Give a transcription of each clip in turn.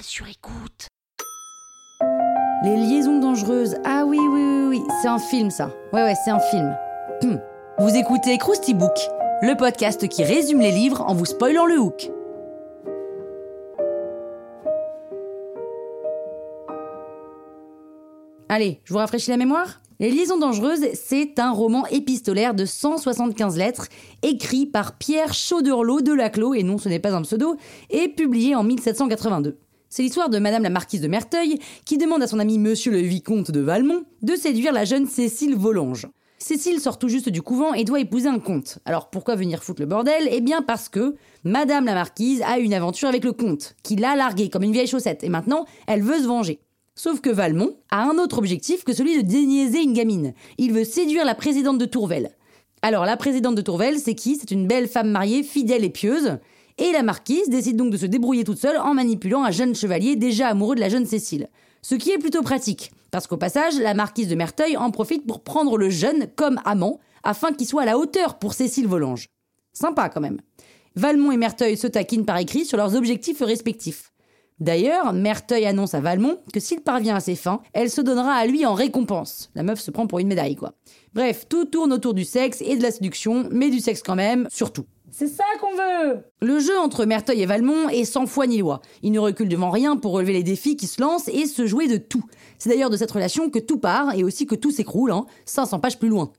sur écoute. Les liaisons dangereuses. Ah oui, oui, oui, oui, c'est un film ça. Ouais, ouais, c'est un film. Vous écoutez Krusty Book, le podcast qui résume les livres en vous spoilant le hook. Allez, je vous rafraîchis la mémoire Les Liaisons dangereuses, c'est un roman épistolaire de 175 lettres, écrit par Pierre Chauderlot de Laclos, et non ce n'est pas un pseudo, et publié en 1782. C'est l'histoire de Madame la Marquise de Merteuil qui demande à son ami Monsieur le Vicomte de Valmont de séduire la jeune Cécile Volange. Cécile sort tout juste du couvent et doit épouser un comte. Alors pourquoi venir foutre le bordel? Eh bien parce que Madame la Marquise a une aventure avec le comte, qui l'a larguée comme une vieille chaussette, et maintenant elle veut se venger. Sauf que Valmont a un autre objectif que celui de déniaiser une gamine. Il veut séduire la présidente de Tourvel. Alors la présidente de Tourvel, c'est qui? C'est une belle femme mariée, fidèle et pieuse. Et la marquise décide donc de se débrouiller toute seule en manipulant un jeune chevalier déjà amoureux de la jeune Cécile. Ce qui est plutôt pratique, parce qu'au passage, la marquise de Merteuil en profite pour prendre le jeune comme amant, afin qu'il soit à la hauteur pour Cécile Volange. Sympa quand même. Valmont et Merteuil se taquinent par écrit sur leurs objectifs respectifs. D'ailleurs, Merteuil annonce à Valmont que s'il parvient à ses fins, elle se donnera à lui en récompense. La meuf se prend pour une médaille, quoi. Bref, tout tourne autour du sexe et de la séduction, mais du sexe quand même, surtout. C'est ça qu'on veut Le jeu entre Merteuil et Valmont est sans foi ni loi. Il ne recule devant rien pour relever les défis qui se lancent et se jouer de tout. C'est d'ailleurs de cette relation que tout part et aussi que tout s'écroule, hein, 500 pages plus loin.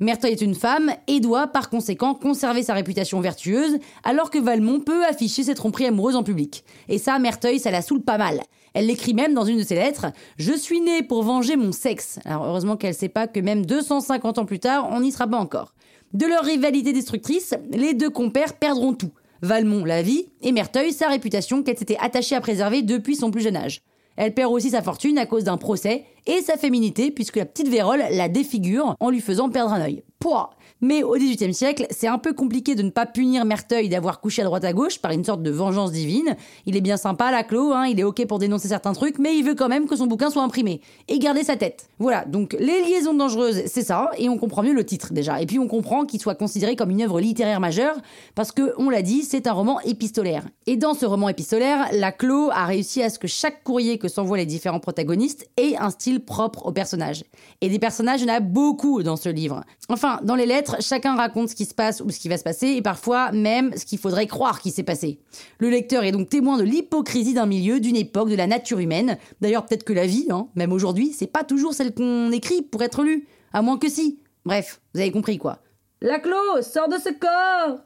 Merteuil est une femme et doit par conséquent conserver sa réputation vertueuse, alors que Valmont peut afficher ses tromperies amoureuses en public. Et ça, Merteuil, ça la saoule pas mal. Elle l'écrit même dans une de ses lettres Je suis née pour venger mon sexe. Alors heureusement qu'elle sait pas que même 250 ans plus tard, on n'y sera pas encore. De leur rivalité destructrice, les deux compères perdront tout. Valmont la vie et Merteuil sa réputation qu'elle s'était attachée à préserver depuis son plus jeune âge. Elle perd aussi sa fortune à cause d'un procès et sa féminité puisque la petite Vérole la défigure en lui faisant perdre un œil. Pouah mais au XVIIIe siècle, c'est un peu compliqué de ne pas punir Merteuil d'avoir couché à droite à gauche par une sorte de vengeance divine. Il est bien sympa, la Clos, hein, il est ok pour dénoncer certains trucs, mais il veut quand même que son bouquin soit imprimé et garder sa tête. Voilà, donc les liaisons dangereuses, c'est ça, et on comprend mieux le titre déjà. Et puis on comprend qu'il soit considéré comme une œuvre littéraire majeure parce que, on l'a dit, c'est un roman épistolaire. Et dans ce roman épistolaire, la Clos a réussi à ce que chaque courrier que s'envoient les différents protagonistes ait un style propre au personnage. Et des personnages, il y en a beaucoup dans ce livre. Enfin, dans les lettres chacun raconte ce qui se passe ou ce qui va se passer, et parfois même ce qu'il faudrait croire qui s'est passé. Le lecteur est donc témoin de l'hypocrisie d'un milieu, d'une époque, de la nature humaine. D'ailleurs, peut-être que la vie, hein, même aujourd'hui, c'est pas toujours celle qu'on écrit pour être lue, à moins que si. Bref, vous avez compris quoi. La Clos, sors de ce corps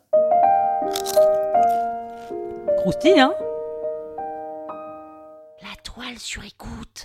Croustille, hein? La toile sur écoute.